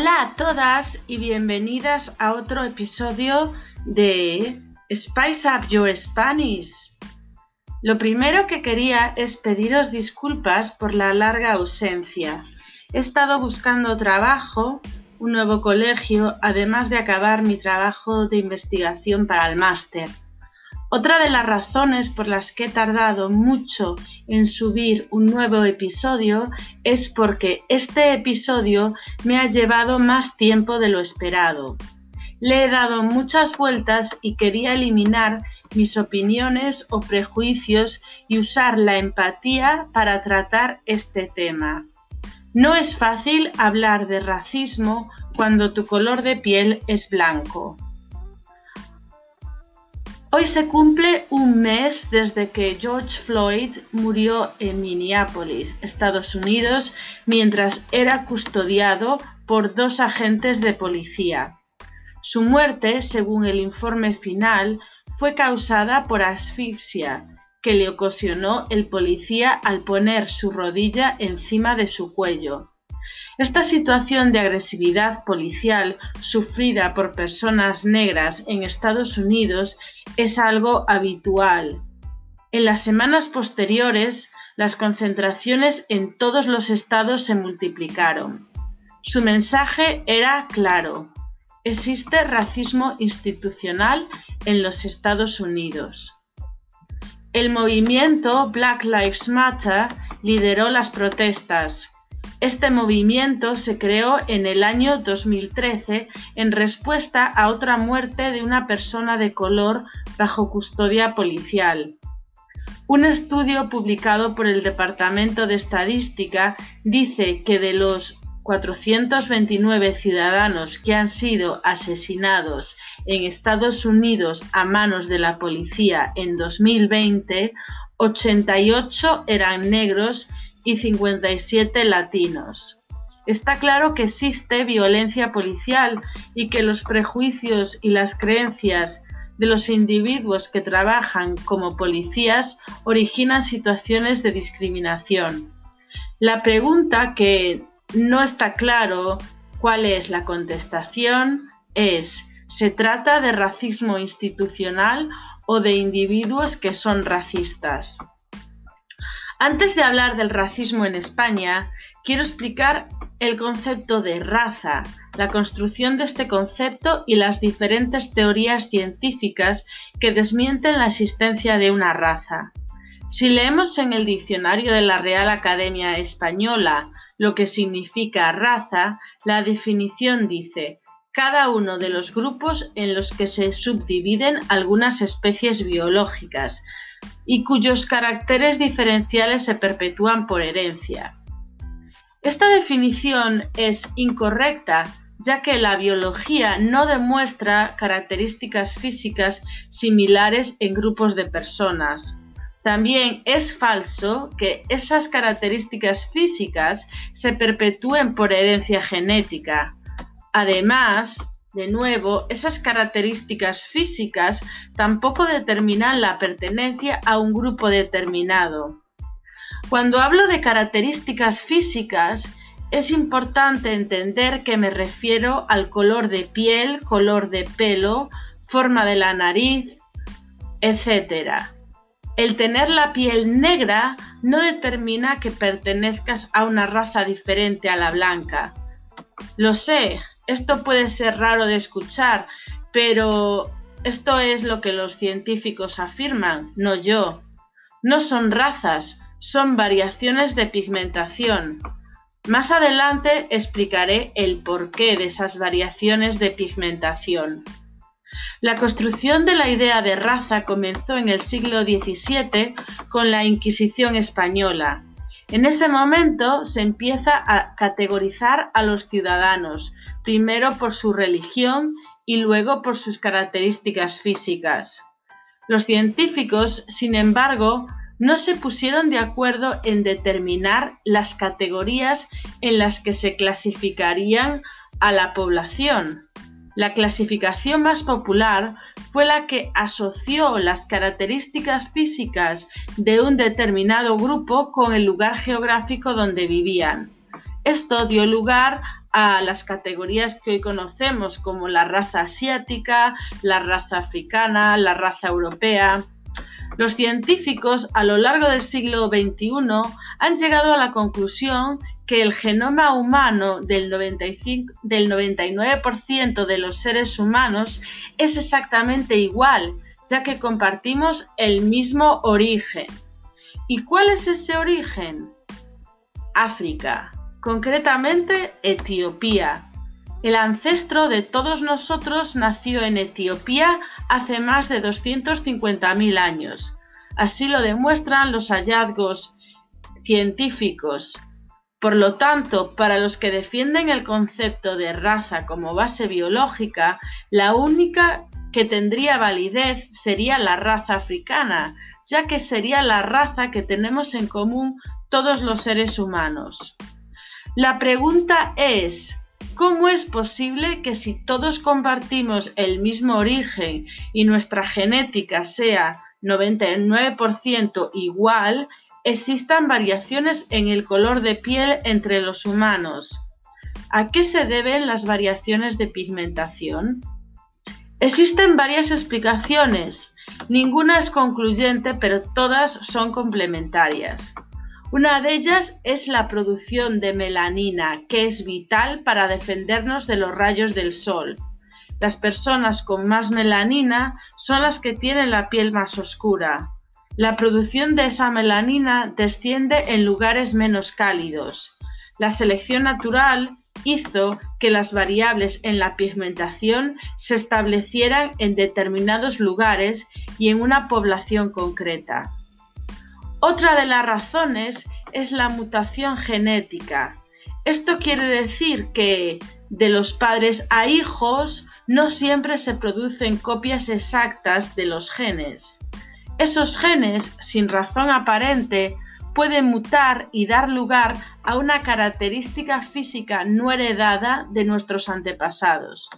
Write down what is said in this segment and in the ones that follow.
Hola a todas y bienvenidas a otro episodio de Spice Up Your Spanish. Lo primero que quería es pediros disculpas por la larga ausencia. He estado buscando trabajo, un nuevo colegio, además de acabar mi trabajo de investigación para el máster. Otra de las razones por las que he tardado mucho en subir un nuevo episodio es porque este episodio me ha llevado más tiempo de lo esperado. Le he dado muchas vueltas y quería eliminar mis opiniones o prejuicios y usar la empatía para tratar este tema. No es fácil hablar de racismo cuando tu color de piel es blanco. Hoy se cumple un mes desde que George Floyd murió en Minneapolis, Estados Unidos, mientras era custodiado por dos agentes de policía. Su muerte, según el informe final, fue causada por asfixia que le ocasionó el policía al poner su rodilla encima de su cuello. Esta situación de agresividad policial sufrida por personas negras en Estados Unidos es algo habitual. En las semanas posteriores, las concentraciones en todos los estados se multiplicaron. Su mensaje era claro. Existe racismo institucional en los Estados Unidos. El movimiento Black Lives Matter lideró las protestas, este movimiento se creó en el año 2013 en respuesta a otra muerte de una persona de color bajo custodia policial. Un estudio publicado por el Departamento de Estadística dice que de los 429 ciudadanos que han sido asesinados en Estados Unidos a manos de la policía en 2020, 88 eran negros y 57 latinos. Está claro que existe violencia policial y que los prejuicios y las creencias de los individuos que trabajan como policías originan situaciones de discriminación. La pregunta que no está claro cuál es la contestación es, ¿se trata de racismo institucional o de individuos que son racistas? Antes de hablar del racismo en España, quiero explicar el concepto de raza, la construcción de este concepto y las diferentes teorías científicas que desmienten la existencia de una raza. Si leemos en el diccionario de la Real Academia Española lo que significa raza, la definición dice cada uno de los grupos en los que se subdividen algunas especies biológicas, y cuyos caracteres diferenciales se perpetúan por herencia. Esta definición es incorrecta ya que la biología no demuestra características físicas similares en grupos de personas. También es falso que esas características físicas se perpetúen por herencia genética. Además, de nuevo, esas características físicas tampoco determinan la pertenencia a un grupo determinado. Cuando hablo de características físicas, es importante entender que me refiero al color de piel, color de pelo, forma de la nariz, etc. El tener la piel negra no determina que pertenezcas a una raza diferente a la blanca. Lo sé, esto puede ser raro de escuchar, pero esto es lo que los científicos afirman, no yo. No son razas, son variaciones de pigmentación. Más adelante explicaré el porqué de esas variaciones de pigmentación. La construcción de la idea de raza comenzó en el siglo XVII con la Inquisición española. En ese momento se empieza a categorizar a los ciudadanos, primero por su religión y luego por sus características físicas. Los científicos, sin embargo, no se pusieron de acuerdo en determinar las categorías en las que se clasificarían a la población. La clasificación más popular fue la que asoció las características físicas de un determinado grupo con el lugar geográfico donde vivían. Esto dio lugar a las categorías que hoy conocemos como la raza asiática, la raza africana, la raza europea. Los científicos a lo largo del siglo XXI han llegado a la conclusión que el genoma humano del, 95, del 99% de los seres humanos es exactamente igual, ya que compartimos el mismo origen. ¿Y cuál es ese origen? África, concretamente Etiopía. El ancestro de todos nosotros nació en Etiopía hace más de 250.000 años. Así lo demuestran los hallazgos científicos. Por lo tanto, para los que defienden el concepto de raza como base biológica, la única que tendría validez sería la raza africana, ya que sería la raza que tenemos en común todos los seres humanos. La pregunta es, ¿cómo es posible que si todos compartimos el mismo origen y nuestra genética sea 99% igual, existan variaciones en el color de piel entre los humanos? ¿A qué se deben las variaciones de pigmentación? Existen varias explicaciones, ninguna es concluyente, pero todas son complementarias. Una de ellas es la producción de melanina, que es vital para defendernos de los rayos del sol. Las personas con más melanina son las que tienen la piel más oscura. La producción de esa melanina desciende en lugares menos cálidos. La selección natural hizo que las variables en la pigmentación se establecieran en determinados lugares y en una población concreta. Otra de las razones es la mutación genética. Esto quiere decir que de los padres a hijos no siempre se producen copias exactas de los genes. Esos genes, sin razón aparente, puede mutar y dar lugar a una característica física no heredada de nuestros antepasados.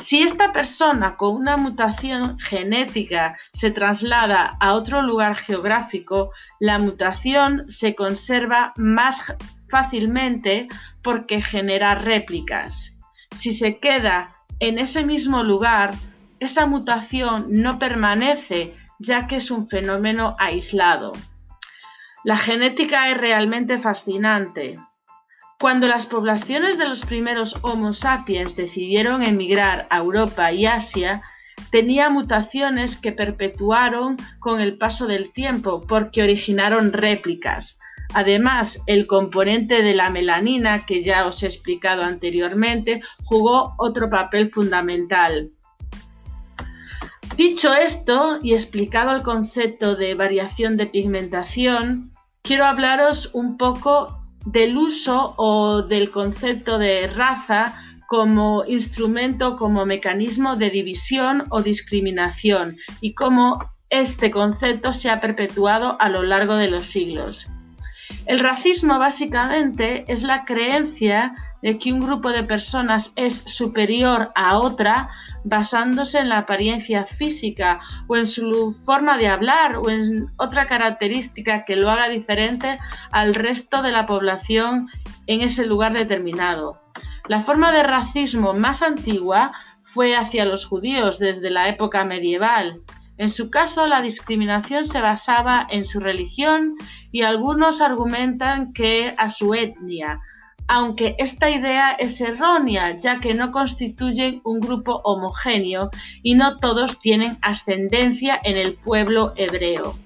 Si esta persona con una mutación genética se traslada a otro lugar geográfico, la mutación se conserva más fácilmente porque genera réplicas. Si se queda en ese mismo lugar, esa mutación no permanece ya que es un fenómeno aislado. La genética es realmente fascinante. Cuando las poblaciones de los primeros Homo sapiens decidieron emigrar a Europa y Asia, tenía mutaciones que perpetuaron con el paso del tiempo porque originaron réplicas. Además, el componente de la melanina, que ya os he explicado anteriormente, jugó otro papel fundamental. Dicho esto y explicado el concepto de variación de pigmentación, quiero hablaros un poco del uso o del concepto de raza como instrumento, como mecanismo de división o discriminación y cómo este concepto se ha perpetuado a lo largo de los siglos. El racismo básicamente es la creencia de que un grupo de personas es superior a otra basándose en la apariencia física o en su forma de hablar o en otra característica que lo haga diferente al resto de la población en ese lugar determinado. La forma de racismo más antigua fue hacia los judíos desde la época medieval. En su caso, la discriminación se basaba en su religión y algunos argumentan que a su etnia, aunque esta idea es errónea, ya que no constituyen un grupo homogéneo y no todos tienen ascendencia en el pueblo hebreo.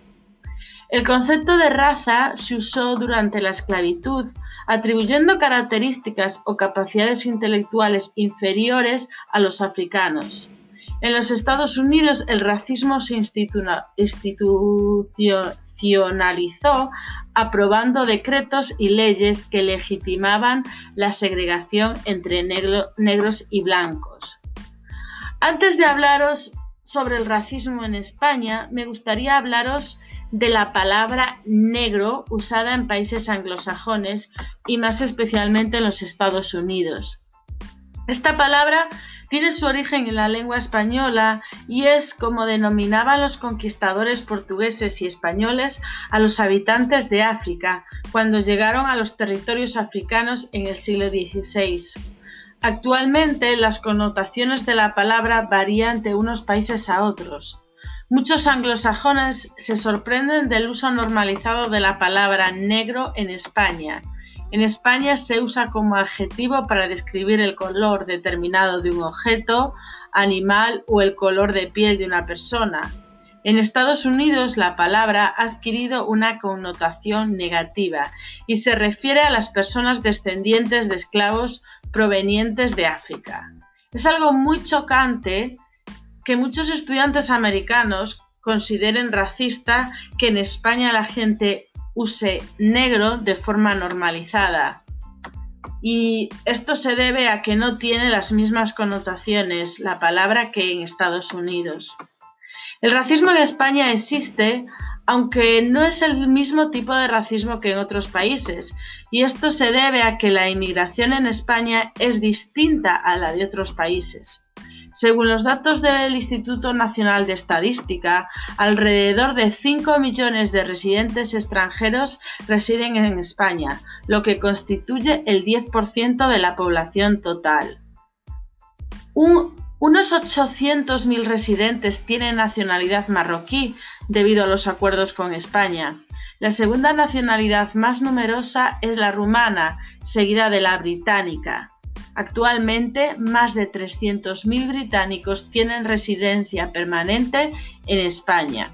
El concepto de raza se usó durante la esclavitud, atribuyendo características o capacidades intelectuales inferiores a los africanos. En los Estados Unidos el racismo se institucionalizó aprobando decretos y leyes que legitimaban la segregación entre negros y blancos. Antes de hablaros sobre el racismo en España, me gustaría hablaros de la palabra negro usada en países anglosajones y más especialmente en los Estados Unidos. Esta palabra tiene su origen en la lengua española y es como denominaban los conquistadores portugueses y españoles a los habitantes de África cuando llegaron a los territorios africanos en el siglo XVI. Actualmente las connotaciones de la palabra varían de unos países a otros. Muchos anglosajones se sorprenden del uso normalizado de la palabra negro en España. En España se usa como adjetivo para describir el color determinado de un objeto, animal o el color de piel de una persona. En Estados Unidos la palabra ha adquirido una connotación negativa y se refiere a las personas descendientes de esclavos provenientes de África. Es algo muy chocante que muchos estudiantes americanos consideren racista que en España la gente use negro de forma normalizada. Y esto se debe a que no tiene las mismas connotaciones la palabra que en Estados Unidos. El racismo en España existe, aunque no es el mismo tipo de racismo que en otros países, y esto se debe a que la inmigración en España es distinta a la de otros países. Según los datos del Instituto Nacional de Estadística, alrededor de 5 millones de residentes extranjeros residen en España, lo que constituye el 10% de la población total. unos 800.000 residentes tienen nacionalidad marroquí debido a los acuerdos con España. La segunda nacionalidad más numerosa es la rumana, seguida de la británica. Actualmente, más de 300.000 británicos tienen residencia permanente en España.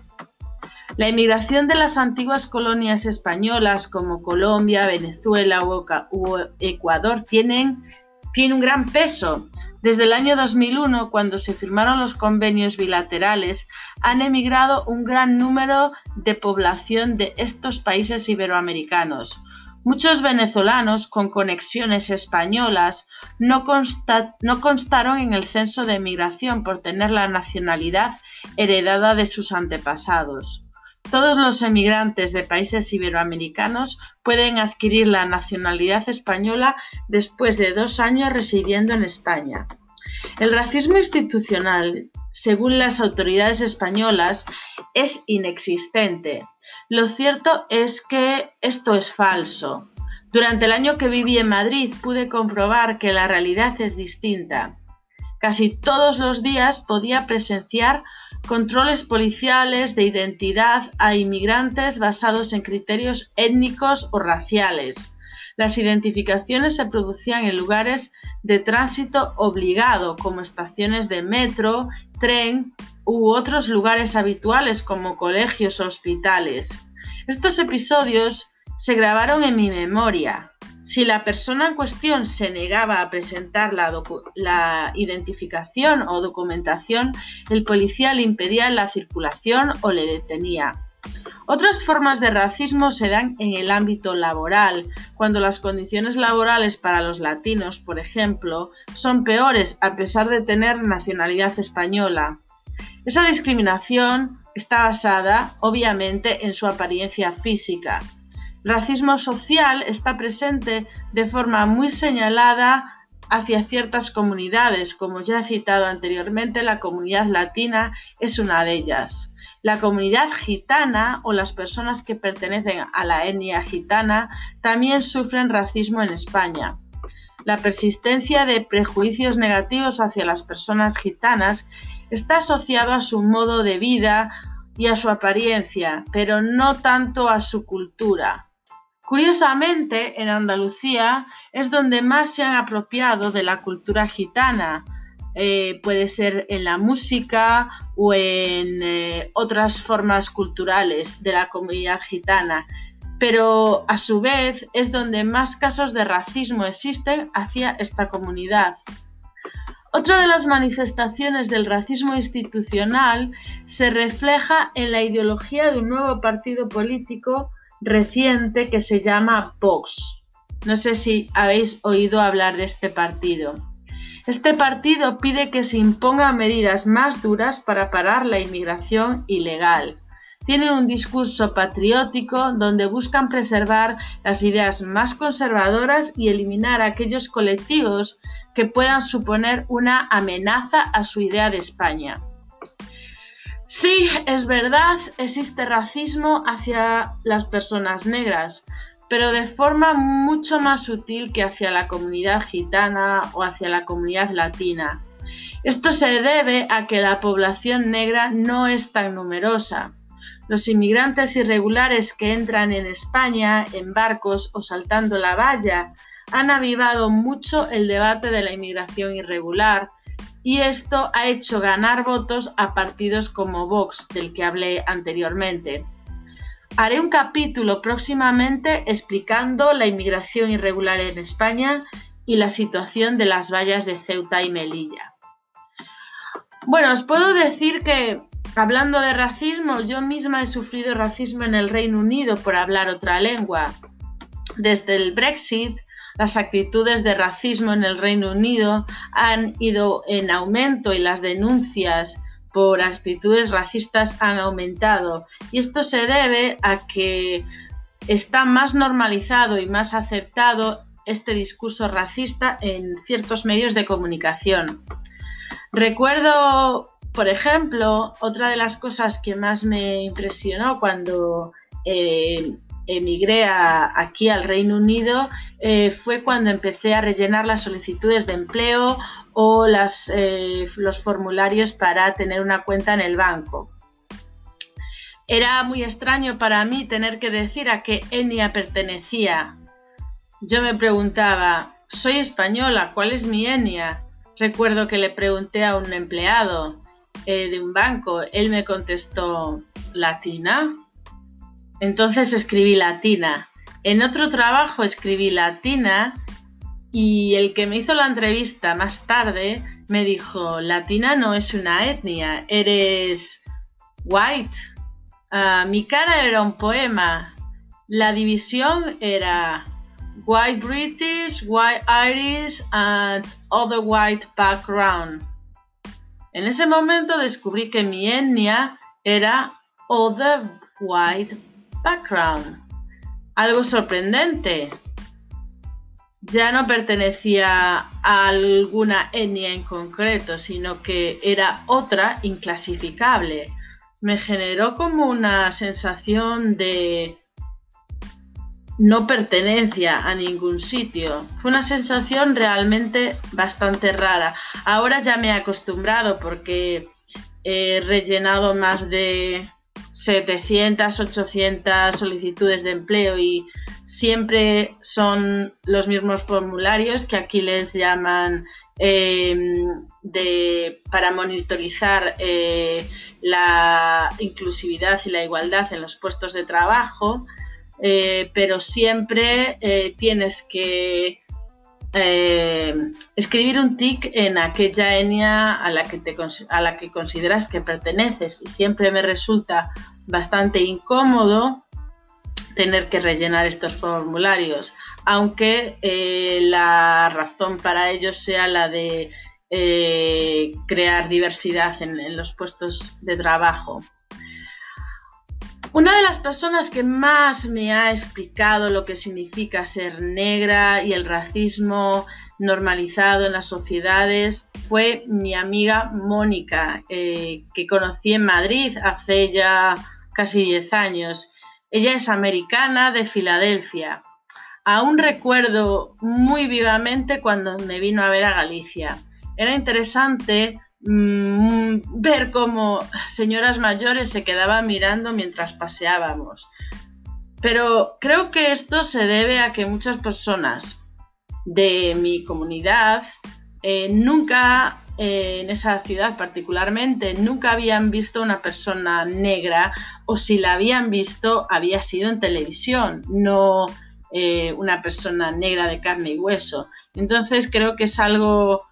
La inmigración de las antiguas colonias españolas como Colombia, Venezuela o Ecuador tiene un gran peso. Desde el año 2001, cuando se firmaron los convenios bilaterales, han emigrado un gran número de población de estos países iberoamericanos. Muchos venezolanos con conexiones españolas no, constaron en el censo de emigración por tener la nacionalidad heredada de sus antepasados. Todos los emigrantes de países iberoamericanos pueden adquirir la nacionalidad española después de dos años residiendo en España. El racismo institucional, según las autoridades españolas, es inexistente. Lo cierto es que esto es falso. Durante el año que viví en Madrid pude comprobar que la realidad es distinta. Casi todos los días podía presenciar controles policiales de identidad a inmigrantes basados en criterios étnicos o raciales. Las identificaciones se producían en lugares de tránsito obligado, como estaciones de metro, tren u otros lugares habituales como colegios o hospitales. Estos episodios se grabaron en mi memoria. Si la persona en cuestión se negaba a presentar la, identificación o documentación, el policía le impedía la circulación o le detenía. Otras formas de racismo se dan en el ámbito laboral, cuando las condiciones laborales para los latinos, por ejemplo, son peores a pesar de tener nacionalidad española. Esa discriminación está basada, obviamente, en su apariencia física. Racismo social está presente de forma muy señalada hacia ciertas comunidades, como ya he citado anteriormente, la comunidad latina es una de ellas. La comunidad gitana o las personas que pertenecen a la etnia gitana también sufren racismo en España. La persistencia de prejuicios negativos hacia las personas gitanas está asociado a su modo de vida y a su apariencia, pero no tanto a su cultura. Curiosamente, en Andalucía es donde más se han apropiado de la cultura gitana, eh, puede ser en la música o en eh, otras formas culturales de la comunidad gitana, pero a su vez es donde más casos de racismo existen hacia esta comunidad. Otra de las manifestaciones del racismo institucional se refleja en la ideología de un nuevo partido político reciente que se llama Vox. No sé si habéis oído hablar de este partido. Este partido pide que se impongan medidas más duras para parar la inmigración ilegal. tienen un discurso patriótico donde buscan preservar las ideas más conservadoras y eliminar aquellos colectivos que puedan suponer una amenaza a su idea de España. Sí, es verdad, existe racismo hacia las personas negras, pero de forma mucho más sutil que hacia la comunidad gitana o hacia la comunidad latina. Esto se debe a que la población negra no es tan numerosa. Los inmigrantes irregulares que entran en España en barcos o saltando la valla han avivado mucho el debate de la inmigración irregular y esto ha hecho ganar votos a partidos como Vox, del que hablé anteriormente. Haré un capítulo próximamente explicando la inmigración irregular en España y la situación de las vallas de Ceuta y Melilla. Bueno, os puedo decir que, hablando de racismo, yo misma he sufrido racismo en el Reino Unido por hablar otra lengua. Desde el Brexit, las actitudes de racismo en el Reino Unido han ido en aumento y las denuncias por actitudes racistas han aumentado. Y esto se debe a que está más normalizado y más aceptado este discurso racista en ciertos medios de comunicación. Recuerdo, por ejemplo, otra de las cosas que más me impresionó cuando eh, emigré aquí al Reino Unido eh, fue cuando empecé a rellenar las solicitudes de empleo o eh, los formularios para tener una cuenta en el banco. Era muy extraño para mí tener que decir a qué etnia pertenecía. Yo me preguntaba, soy española, ¿cuál es mi etnia? Recuerdo que le pregunté a un empleado eh, de un banco, él me contestó, ¿latina? Entonces escribí latina. En otro trabajo escribí latina y el que me hizo la entrevista más tarde me dijo, latina no es una etnia, eres white. Ah, mi cara era un poema. La división era white British, white Irish and other white background. En ese momento descubrí que mi etnia era other white background. Algo sorprendente. Ya no pertenecía a alguna etnia en concreto, sino que era otra inclasificable. Me generó como una sensación de no pertenencia a ningún sitio. Fue una sensación realmente bastante rara. Ahora ya me he acostumbrado porque he rellenado más de 700, 800 solicitudes de empleo y siempre son los mismos formularios que aquí les llaman em, para monitorizar eh, la inclusividad y la igualdad en los puestos de trabajo, eh, pero siempre eh, tienes que eh, escribir un tic en aquella etnia a la, que te, a la que consideras que perteneces y siempre me resulta bastante incómodo tener que rellenar estos formularios, aunque eh, la razón para ello sea la de eh, crear diversidad en los puestos de trabajo. Una de las personas que más me ha explicado lo que significa ser negra y el racismo normalizado en las sociedades fue mi amiga Mónica, eh, que conocí en Madrid hace ya casi 10 años. Ella es americana de Filadelfia. Aún recuerdo muy vivamente cuando me vino a ver a Galicia. Era interesante Mm, ver cómo señoras mayores se quedaban mirando mientras paseábamos. Pero creo que esto se debe a que muchas personas de mi comunidad eh, nunca, eh, en esa ciudad particularmente, nunca habían visto una persona negra o si la habían visto había sido en televisión, no eh, una persona negra de carne y hueso. Entonces creo que es algo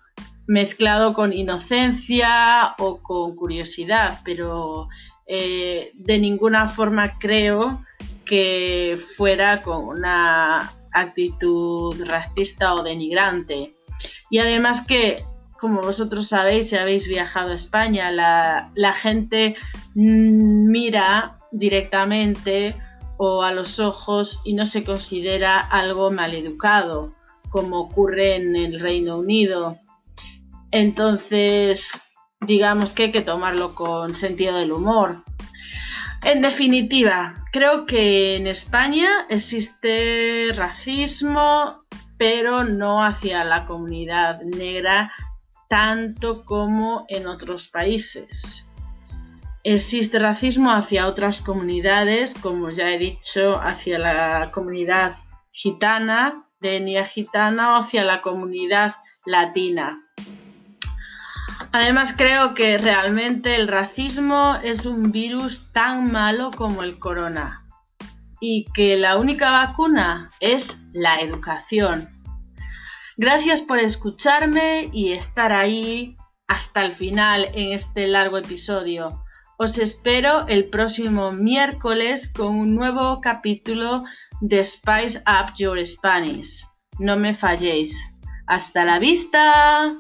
mezclado con inocencia o con curiosidad, pero eh, de ninguna forma creo que fuera con una actitud racista o denigrante. Y además que, como vosotros sabéis, si habéis viajado a España, la, la gente mira directamente o a los ojos y no se considera algo maleducado, como ocurre en el Reino Unido. Entonces, digamos que hay que tomarlo con sentido del humor. En definitiva, creo que en España existe racismo, pero no hacia la comunidad negra tanto como en otros países. Existe racismo hacia otras comunidades, como ya he dicho, hacia la comunidad gitana, de etnia gitana o hacia la comunidad latina. Además creo que realmente el racismo es un virus tan malo como el corona y que la única vacuna es la educación. Gracias por escucharme y estar ahí hasta el final en este largo episodio. Os espero el próximo miércoles con un nuevo capítulo de Spice Up Your Spanish. No me falléis. Hasta la vista.